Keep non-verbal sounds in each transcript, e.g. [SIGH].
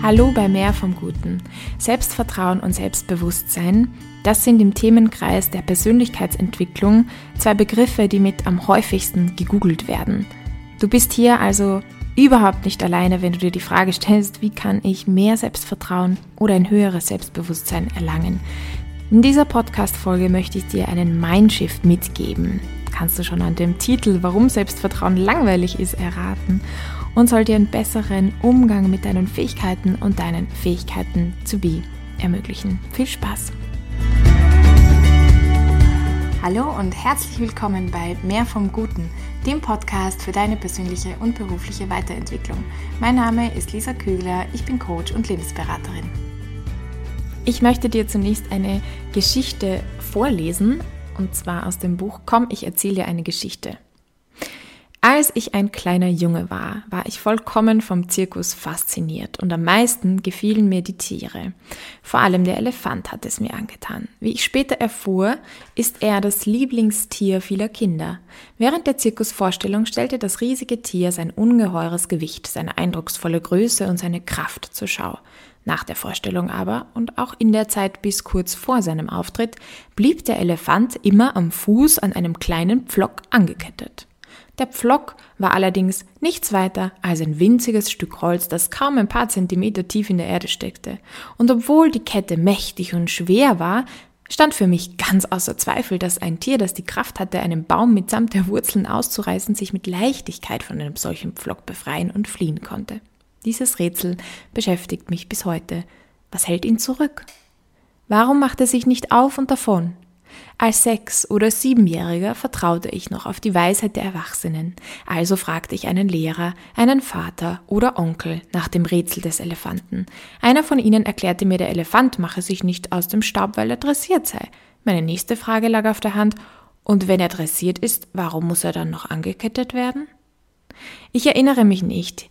Hallo bei Mehr vom Guten. Selbstvertrauen und Selbstbewusstsein, das sind im Themenkreis der Persönlichkeitsentwicklung zwei Begriffe, die mit am häufigsten gegoogelt werden. Du bist hier also überhaupt nicht alleine, wenn du dir die Frage stellst, wie kann ich mehr Selbstvertrauen oder ein höheres Selbstbewusstsein erlangen. In dieser Podcast-Folge möchte ich dir einen Mindshift mitgeben. Kannst du schon an dem Titel, warum Selbstvertrauen langweilig ist, erraten und soll dir einen besseren Umgang mit deinen Fähigkeiten und deinen Fähigkeiten zu be ermöglichen. Viel Spaß! Hallo und herzlich willkommen bei Mehr vom Guten, dem Podcast für deine persönliche und berufliche Weiterentwicklung. Mein Name ist Lisa Kügler, ich bin Coach und Lebensberaterin. Ich möchte dir zunächst eine Geschichte vorlesen, und zwar aus dem Buch Komm, ich erzähle dir eine Geschichte. Als ich ein kleiner Junge war, war ich vollkommen vom Zirkus fasziniert und am meisten gefielen mir die Tiere. Vor allem der Elefant hat es mir angetan. Wie ich später erfuhr, ist er das Lieblingstier vieler Kinder. Während der Zirkusvorstellung stellte das riesige Tier sein ungeheures Gewicht, seine eindrucksvolle Größe und seine Kraft zur Schau. Nach der Vorstellung aber und auch in der Zeit bis kurz vor seinem Auftritt blieb der Elefant immer am Fuß an einem kleinen Pflock angekettet. Der Pflock war allerdings nichts weiter als ein winziges Stück Holz, das kaum ein paar Zentimeter tief in der Erde steckte. Und obwohl die Kette mächtig und schwer war, stand für mich ganz außer Zweifel, dass ein Tier, das die Kraft hatte, einen Baum mitsamt der Wurzeln auszureißen, sich mit Leichtigkeit von einem solchen Pflock befreien und fliehen konnte. Dieses Rätsel beschäftigt mich bis heute. Was hält ihn zurück? Warum macht er sich nicht auf und davon? Als Sechs- oder Siebenjähriger vertraute ich noch auf die Weisheit der Erwachsenen, also fragte ich einen Lehrer, einen Vater oder Onkel nach dem Rätsel des Elefanten. Einer von ihnen erklärte mir, der Elefant mache sich nicht aus dem Staub, weil er dressiert sei. Meine nächste Frage lag auf der Hand, und wenn er dressiert ist, warum muss er dann noch angekettet werden? Ich erinnere mich nicht,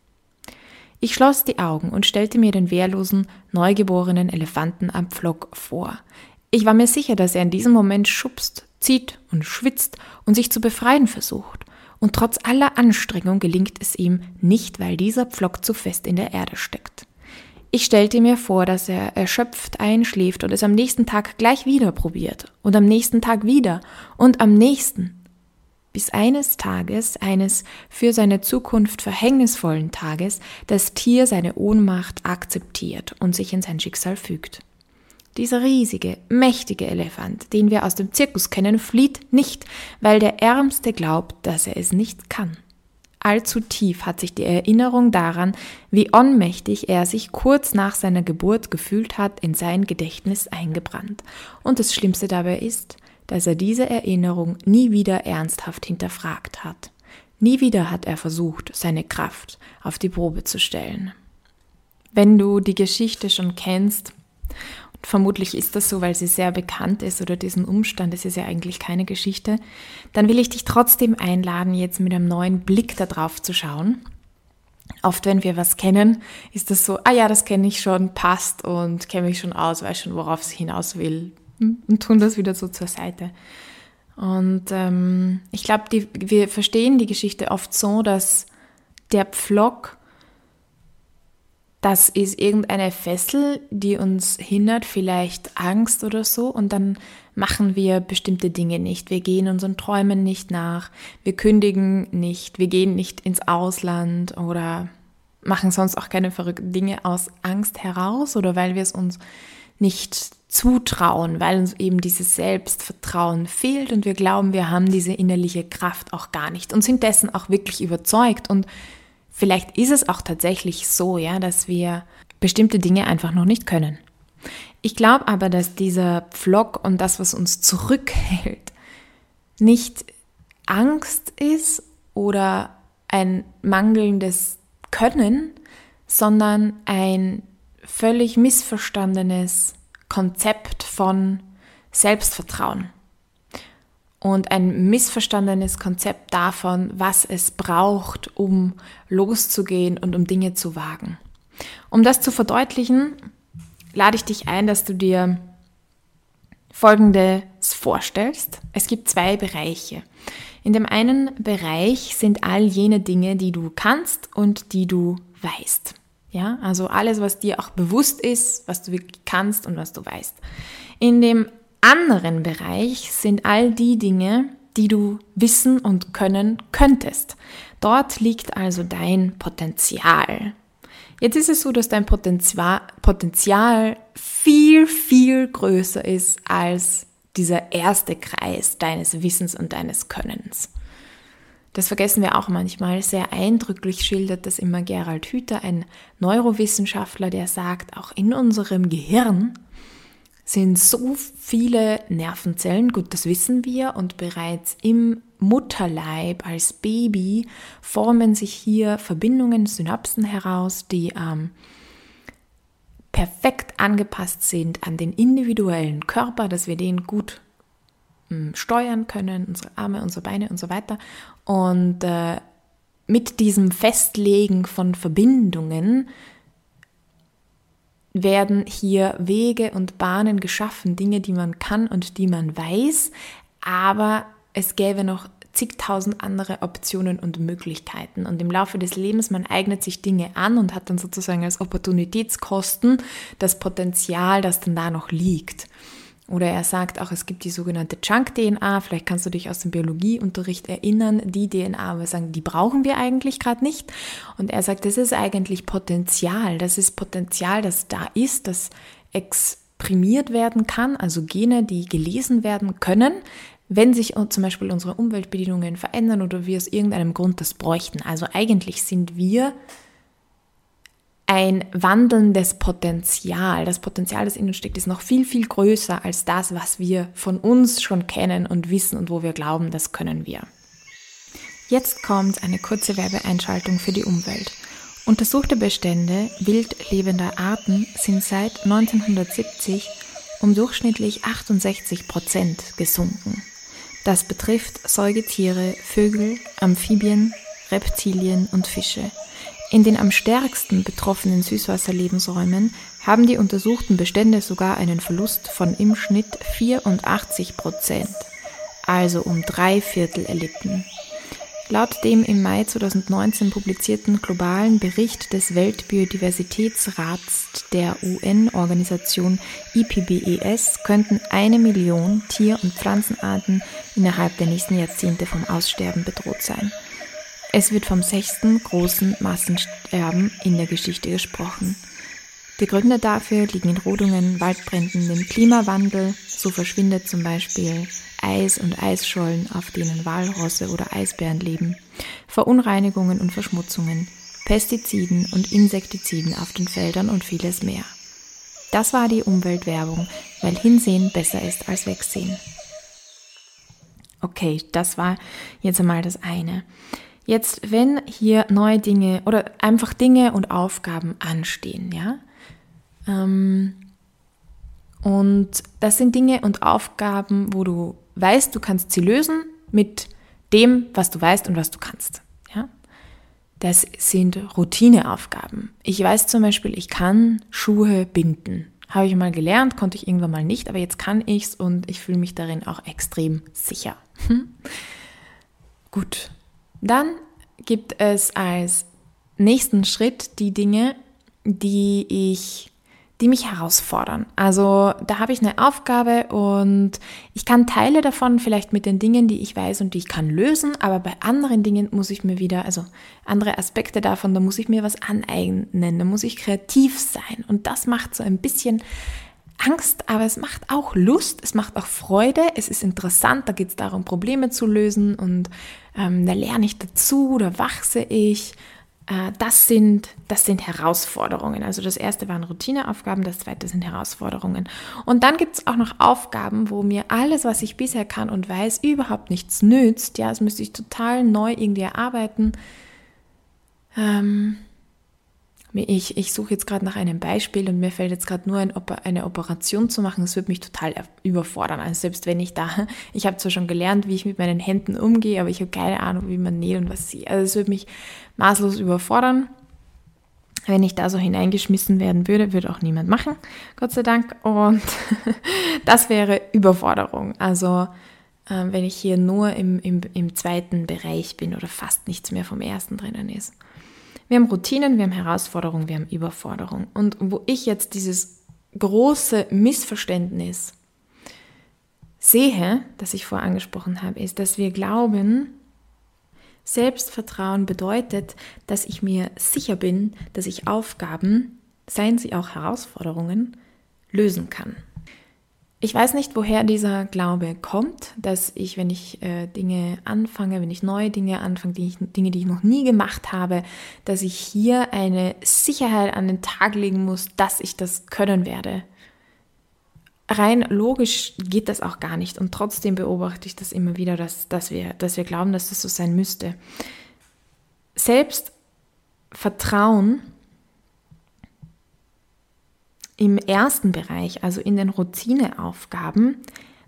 Ich schloss die Augen und stellte mir den wehrlosen, neugeborenen Elefanten am Pflock vor. Ich war mir sicher, dass er in diesem Moment schubst, zieht und schwitzt und sich zu befreien versucht. Und trotz aller Anstrengung gelingt es ihm nicht, weil dieser Pflock zu fest in der Erde steckt. Ich stellte mir vor, dass er erschöpft einschläft und es am nächsten Tag gleich wieder probiert und am nächsten Tag wieder und am nächsten bis eines Tages, eines für seine Zukunft verhängnisvollen Tages, das Tier seine Ohnmacht akzeptiert und sich in sein Schicksal fügt. Dieser riesige, mächtige Elefant, den wir aus dem Zirkus kennen, flieht nicht, weil der Ärmste glaubt, dass er es nicht kann. Allzu tief hat sich die Erinnerung daran, wie ohnmächtig er sich kurz nach seiner Geburt gefühlt hat, in sein Gedächtnis eingebrannt. Und das Schlimmste dabei ist, dass er diese Erinnerung nie wieder ernsthaft hinterfragt hat. Nie wieder hat er versucht, seine Kraft auf die Probe zu stellen. Wenn du die Geschichte schon kennst, und vermutlich ist das so, weil sie sehr bekannt ist oder diesen Umstand, es ist ja eigentlich keine Geschichte, dann will ich dich trotzdem einladen, jetzt mit einem neuen Blick darauf zu schauen. Oft, wenn wir was kennen, ist das so, ah ja, das kenne ich schon, passt und kenne mich schon aus, weiß schon, worauf es hinaus will, und tun das wieder so zur Seite. Und ähm, ich glaube, wir verstehen die Geschichte oft so, dass der Pflock, das ist irgendeine Fessel, die uns hindert, vielleicht Angst oder so, und dann machen wir bestimmte Dinge nicht. Wir gehen unseren Träumen nicht nach, wir kündigen nicht, wir gehen nicht ins Ausland oder machen sonst auch keine verrückten Dinge aus Angst heraus oder weil wir es uns nicht zutrauen, weil uns eben dieses Selbstvertrauen fehlt und wir glauben, wir haben diese innerliche Kraft auch gar nicht und sind dessen auch wirklich überzeugt und vielleicht ist es auch tatsächlich so, ja, dass wir bestimmte Dinge einfach noch nicht können. Ich glaube aber, dass dieser Pflock und das, was uns zurückhält, nicht Angst ist oder ein mangelndes Können, sondern ein völlig missverstandenes Konzept von Selbstvertrauen und ein missverstandenes Konzept davon, was es braucht, um loszugehen und um Dinge zu wagen. Um das zu verdeutlichen, lade ich dich ein, dass du dir Folgendes vorstellst. Es gibt zwei Bereiche. In dem einen Bereich sind all jene Dinge, die du kannst und die du weißt. Ja, also alles, was dir auch bewusst ist, was du wirklich kannst und was du weißt. In dem anderen Bereich sind all die Dinge, die du wissen und können könntest. Dort liegt also dein Potenzial. Jetzt ist es so, dass dein Potenzial, viel, viel größer ist als dieser erste Kreis deines Wissens und deines Könnens. Das vergessen wir auch manchmal. Sehr eindrücklich schildert das immer Gerald Hüther, ein Neurowissenschaftler, der sagt, auch in unserem Gehirn sind so viele Nervenzellen, gut, das wissen wir, und bereits im Mutterleib als Baby formen sich hier Verbindungen, Synapsen heraus, die ähm, perfekt angepasst sind an den individuellen Körper, dass wir den gut steuern können, unsere Arme, unsere Beine und so weiter. Und äh, mit diesem Festlegen von Verbindungen werden hier Wege und Bahnen geschaffen, Dinge, die man kann und die man weiß, aber es gäbe noch zigtausend andere Optionen und Möglichkeiten. Und im Laufe des Lebens, man eignet sich Dinge an und hat dann sozusagen als Opportunitätskosten das Potenzial, das dann da noch liegt. Oder er sagt auch, es gibt die sogenannte Junk-DNA, vielleicht kannst du dich aus dem Biologieunterricht erinnern, die DNA, wir sagen, die brauchen wir eigentlich gerade nicht. Und er sagt, das ist eigentlich Potenzial, das ist Potenzial, das da ist, das exprimiert werden kann, also Gene, die gelesen werden können, wenn sich zum Beispiel unsere Umweltbedingungen verändern oder wir aus irgendeinem Grund das bräuchten. Also eigentlich sind wir ein wandelndes Potenzial. Das Potenzial, das in uns steckt, ist noch viel, viel größer als das, was wir von uns schon kennen und wissen und wo wir glauben, das können wir. Jetzt kommt eine kurze Werbeeinschaltung für die Umwelt. Untersuchte Bestände wild lebender Arten sind seit 1970 um durchschnittlich 68 Prozent gesunken. Das betrifft Säugetiere, Vögel, Amphibien, Reptilien und Fische. In den am stärksten betroffenen Süßwasserlebensräumen haben die untersuchten Bestände sogar einen Verlust von im Schnitt 84 Prozent, also um drei Viertel erlitten. Laut dem im Mai 2019 publizierten globalen Bericht des Weltbiodiversitätsrats der UN-Organisation IPBES könnten eine Million Tier- und Pflanzenarten innerhalb der nächsten Jahrzehnte vom Aussterben bedroht sein. Es wird vom sechsten großen Massensterben in der Geschichte gesprochen. Die Gründe dafür liegen in Rodungen, Waldbränden, dem Klimawandel. So verschwindet zum Beispiel Eis und Eisschollen, auf denen Walrosse oder Eisbären leben, Verunreinigungen und Verschmutzungen, Pestiziden und Insektiziden auf den Feldern und vieles mehr. Das war die Umweltwerbung, weil Hinsehen besser ist als Wegsehen. Okay, das war jetzt einmal das eine. Jetzt, wenn hier neue Dinge oder einfach Dinge und Aufgaben anstehen, ja, ähm, und das sind Dinge und Aufgaben, wo du weißt, du kannst sie lösen mit dem, was du weißt und was du kannst. Ja? Das sind Routineaufgaben. Ich weiß zum Beispiel, ich kann Schuhe binden. Habe ich mal gelernt, konnte ich irgendwann mal nicht, aber jetzt kann ich es und ich fühle mich darin auch extrem sicher. Hm? Gut, dann gibt es als nächsten Schritt die Dinge, die ich die mich herausfordern. Also da habe ich eine Aufgabe und ich kann Teile davon vielleicht mit den Dingen, die ich weiß und die ich kann lösen, aber bei anderen Dingen muss ich mir wieder, also andere Aspekte davon, da muss ich mir was aneignen, da muss ich kreativ sein und das macht so ein bisschen Angst, aber es macht auch Lust, es macht auch Freude, es ist interessant, da geht es darum, Probleme zu lösen und ähm, da lerne ich dazu, da wachse ich. Äh, das, sind, das sind Herausforderungen. Also das erste waren Routineaufgaben, das zweite sind Herausforderungen. Und dann gibt es auch noch Aufgaben, wo mir alles, was ich bisher kann und weiß, überhaupt nichts nützt. Ja, das müsste ich total neu irgendwie erarbeiten. Ähm, Ich, ich suche jetzt gerade nach einem Beispiel und mir fällt jetzt gerade nur ein, eine Operation zu machen. Das würde mich total überfordern. Also selbst wenn ich da, [LAUGHS] ich habe zwar schon gelernt, wie ich mit meinen Händen umgehe, aber ich habe keine Ahnung, wie man näht und was sie. Also es würde mich maßlos überfordern. Wenn ich da so hineingeschmissen werden würde, würde auch niemand machen, Gott sei Dank. Und [LAUGHS] das wäre Überforderung. Also äh, wenn ich hier nur im, im, im zweiten Bereich bin oder fast nichts mehr vom ersten drinnen ist. Wir haben Routinen, wir haben Herausforderungen, wir haben Überforderung. Und wo ich jetzt dieses große Missverständnis sehe, das ich vorher angesprochen habe, ist, dass wir glauben, Selbstvertrauen bedeutet, dass ich mir sicher bin, dass ich Aufgaben, seien sie auch Herausforderungen, lösen kann. Ich weiß nicht, woher dieser Glaube kommt, dass ich, wenn ich äh, Dinge anfange, wenn ich neue Dinge anfange, die ich, Dinge, die ich noch nie gemacht habe, dass ich hier eine Sicherheit an den Tag legen muss, dass ich das können werde. Rein logisch geht das auch gar nicht und trotzdem beobachte ich das immer wieder, dass, dass, wir, dass wir glauben, dass das so sein müsste. Selbstvertrauen im ersten Bereich, also in den Routineaufgaben,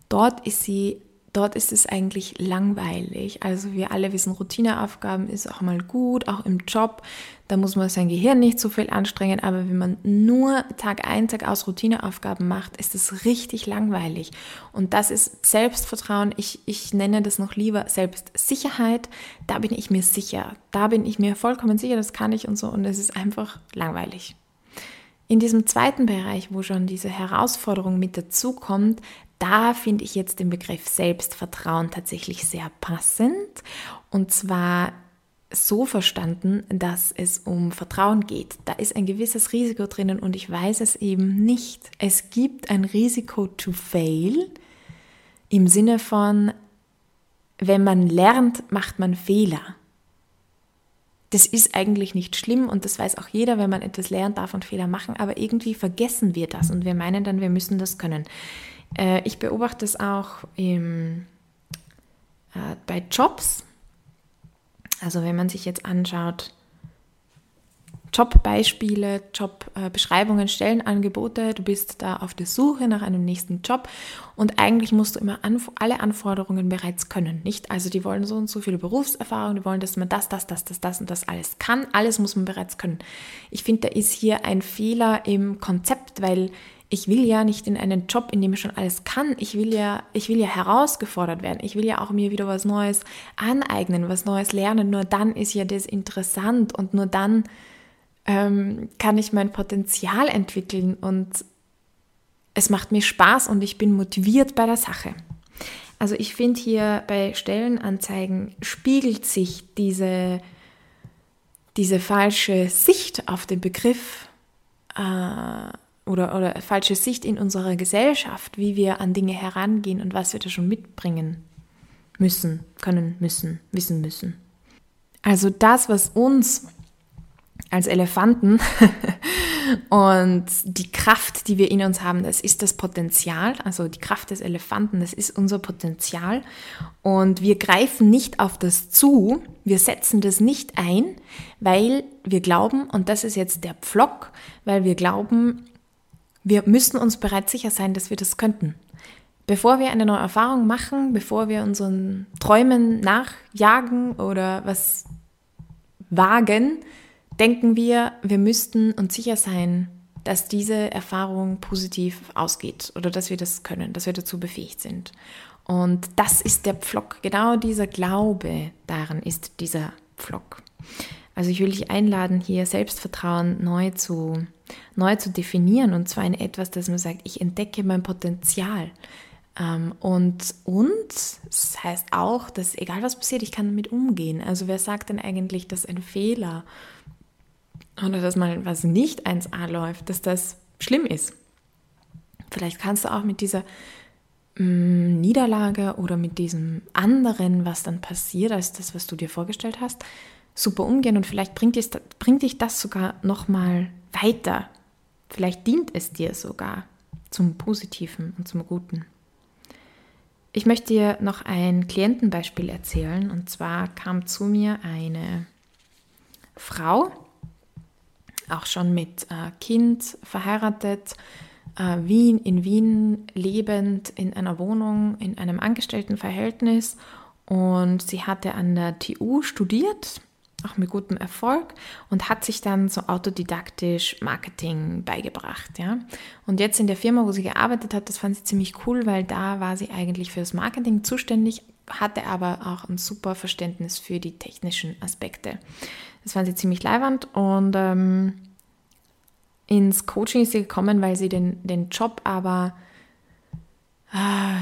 dort ist sie dort ist es eigentlich langweilig. Also wir alle wissen, Routineaufgaben ist auch mal gut, auch im Job. Da muss man sein Gehirn nicht so viel anstrengen. Aber wenn man nur Tag ein, Tag aus Routineaufgaben macht, ist es richtig langweilig. Und das ist Selbstvertrauen. Ich, ich nenne das noch lieber Selbstsicherheit. Da bin ich mir sicher. Da bin ich mir vollkommen sicher, das kann ich und so. Und es ist einfach langweilig. In diesem zweiten Bereich, wo schon diese Herausforderung mit dazukommt, da finde ich jetzt den Begriff Selbstvertrauen tatsächlich sehr passend. Und zwar so verstanden, dass es um Vertrauen geht. Da ist ein gewisses Risiko drinnen und ich weiß es eben nicht. Es gibt ein Risiko to fail im Sinne von, wenn man lernt, macht man Fehler. Das ist eigentlich nicht schlimm und das weiß auch jeder, wenn man etwas lernt, darf man Fehler machen, aber irgendwie vergessen wir das und wir meinen dann, wir müssen das können. Äh, ich beobachte es auch im, äh, bei Jobs. Also wenn man sich jetzt anschaut, Jobbeispiele, Jobbeschreibungen, Stellenangebote. Du bist da auf der Suche nach einem nächsten Job und eigentlich musst du immer alle Anforderungen bereits können, nicht? Also die wollen so und so viele Berufserfahrung, die wollen, dass man das, das, das, das, das und das alles kann. Alles muss man bereits können. Ich finde, da ist hier ein Fehler im Konzept, weil ich will ja nicht in einen Job, in dem ich schon alles kann. Ich will ja, ich will ja herausgefordert werden. Ich will ja auch mir wieder was Neues aneignen, was Neues lernen. Nur dann ist ja das interessant und nur dann ähm, kann ich mein Potenzial entwickeln und es macht mir Spaß und ich bin motiviert bei der Sache. Also ich finde hier bei Stellenanzeigen spiegelt sich diese, diese falsche Sicht auf den Begriff äh, oder, oder falsche Sicht in unserer Gesellschaft, wie wir an Dinge herangehen und was wir da schon mitbringen müssen, können müssen, wissen müssen. Also das, was uns als Elefanten. [LAUGHS] Und die Kraft, die wir in uns haben, das ist das Potenzial, also die Kraft des Elefanten, das ist unser Potenzial. Und wir greifen nicht auf das zu, wir setzen das nicht ein, weil wir glauben, und das ist jetzt der Pflock, weil wir glauben, wir müssen uns bereits sicher sein, dass wir das könnten. Bevor wir eine neue Erfahrung machen, bevor wir unseren Träumen nachjagen oder was wagen, denken wir, wir müssten uns sicher sein, dass diese Erfahrung positiv ausgeht oder dass wir das können, dass wir dazu befähigt sind. Und das ist der Pflock, genau dieser Glaube daran ist dieser Pflock. Also ich will dich einladen, hier Selbstvertrauen neu zu, neu zu definieren und zwar in etwas, dass man sagt, ich entdecke mein Potenzial. Ähm, und, und das heißt auch, dass egal was passiert, ich kann damit umgehen. Also wer sagt denn eigentlich, dass ein Fehler oder dass mal was nicht 1a läuft, dass das schlimm ist. Vielleicht kannst du auch mit dieser mh, mm, Niederlage oder mit diesem anderen, was dann passiert, als das, was du dir vorgestellt hast, super umgehen und vielleicht bringt, dich, bringt dich das sogar nochmal weiter. Vielleicht dient es dir sogar zum Positiven und zum Guten. Ich möchte dir noch ein Klientenbeispiel erzählen. Und zwar kam zu mir eine Frau, auch schon mit äh, Kind verheiratet, äh, Wien, in Wien lebend, in einer Wohnung, in einem Angestelltenverhältnis. Und sie hatte an der TU studiert, auch mit gutem Erfolg, und hat sich dann so autodidaktisch Marketing beigebracht. Ja? Und jetzt in der Firma, wo sie gearbeitet hat, das fand sie ziemlich cool, weil da war sie eigentlich für das Marketing zuständig, hatte aber auch ein super Verständnis für die technischen Aspekte. Das fand sie ziemlich leiwand und ähm, ins Coaching ist sie gekommen, weil sie den, den Job aber ah,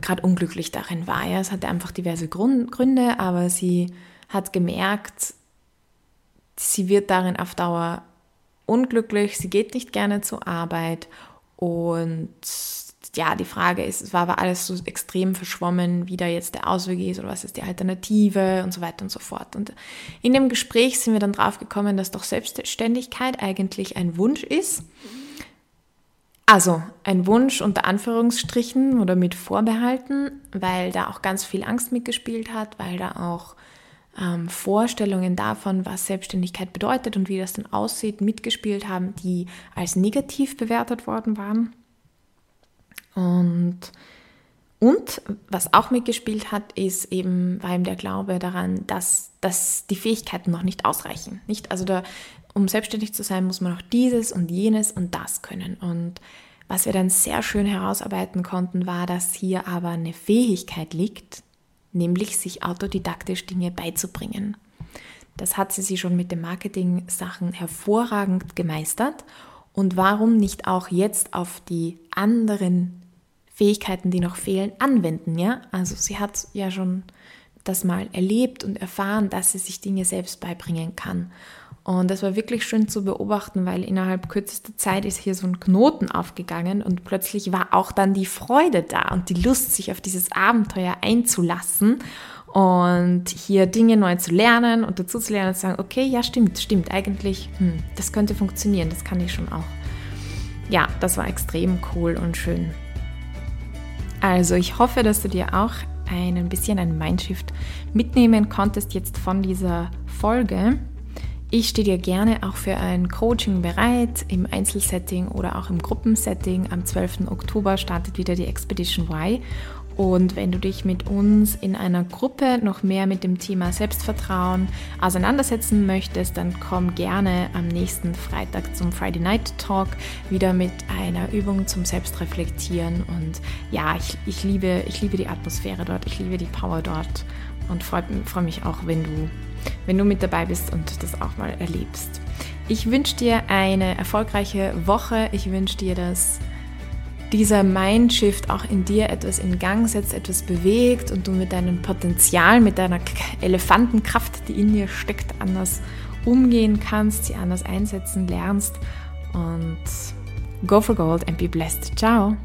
gerade unglücklich darin war. Ja. Es hatte einfach diverse Gründe, aber sie hat gemerkt, sie wird darin auf Dauer unglücklich, sie geht nicht gerne zur Arbeit und ja, die Frage ist, es war aber alles so extrem verschwommen, wie da jetzt der Ausweg ist oder was ist die Alternative und so weiter und so fort. Und in dem Gespräch sind wir dann drauf gekommen, dass doch Selbstständigkeit eigentlich ein Wunsch ist. Also ein Wunsch unter Anführungsstrichen oder mit Vorbehalten, weil da auch ganz viel Angst mitgespielt hat, weil da auch ähm, Vorstellungen davon, was Selbstständigkeit bedeutet und wie das dann aussieht, mitgespielt haben, die als negativ bewertet worden waren. Und, und was auch mitgespielt hat, ist eben, war eben der Glaube daran, dass, dass die Fähigkeiten noch nicht ausreichen. Nicht? Also da, um selbstständig zu sein, muss man auch dieses und jenes und das können. Und was wir dann sehr schön herausarbeiten konnten, war, dass hier aber eine Fähigkeit liegt, nämlich sich autodidaktisch Dinge beizubringen. Das hat sie sich schon mit den Marketing-Sachen hervorragend gemeistert. Und warum nicht auch jetzt auf die anderen Fähigkeiten, die noch fehlen, anwenden, ja? Also sie hat ja schon das mal erlebt und erfahren, dass sie sich Dinge selbst beibringen kann. Und das war wirklich schön zu beobachten, weil innerhalb kürzester Zeit ist hier so ein Knoten aufgegangen und plötzlich war auch dann die Freude da und die Lust, sich auf dieses Abenteuer einzulassen und hier Dinge neu zu lernen und dazu zu lernen und zu sagen, okay, ja, stimmt, stimmt, eigentlich, hm, das könnte funktionieren, das kann ich schon auch. Ja, das war extrem cool und schön. Also ich hoffe, dass du dir auch ein bisschen ein Mindshift mitnehmen konntest jetzt von dieser Folge. Ich stehe dir gerne auch für ein Coaching bereit im Einzelsetting oder auch im Gruppensetting. Am 12. Oktober startet wieder die Expedition Y und wenn du dich mit uns in einer Gruppe noch mehr mit dem Thema Selbstvertrauen auseinandersetzen möchtest, dann komm gerne am nächsten Freitag zum Friday Night Talk wieder mit einer Übung zum Selbstreflektieren. Und ja, ich, ich, liebe, ich liebe die Atmosphäre dort, ich liebe die Power dort und freue freu mich auch, wenn du, wenn du mit dabei bist und das auch mal erlebst. Ich wünsche dir eine erfolgreiche Woche. Ich wünsche dir, dass dieser Mindshift auch in dir etwas in Gang setzt, etwas bewegt und du mit deinem Potenzial, mit deiner Elefantenkraft, die in dir steckt, anders umgehen kannst, sie anders einsetzen lernst und go for gold and be blessed. Ciao!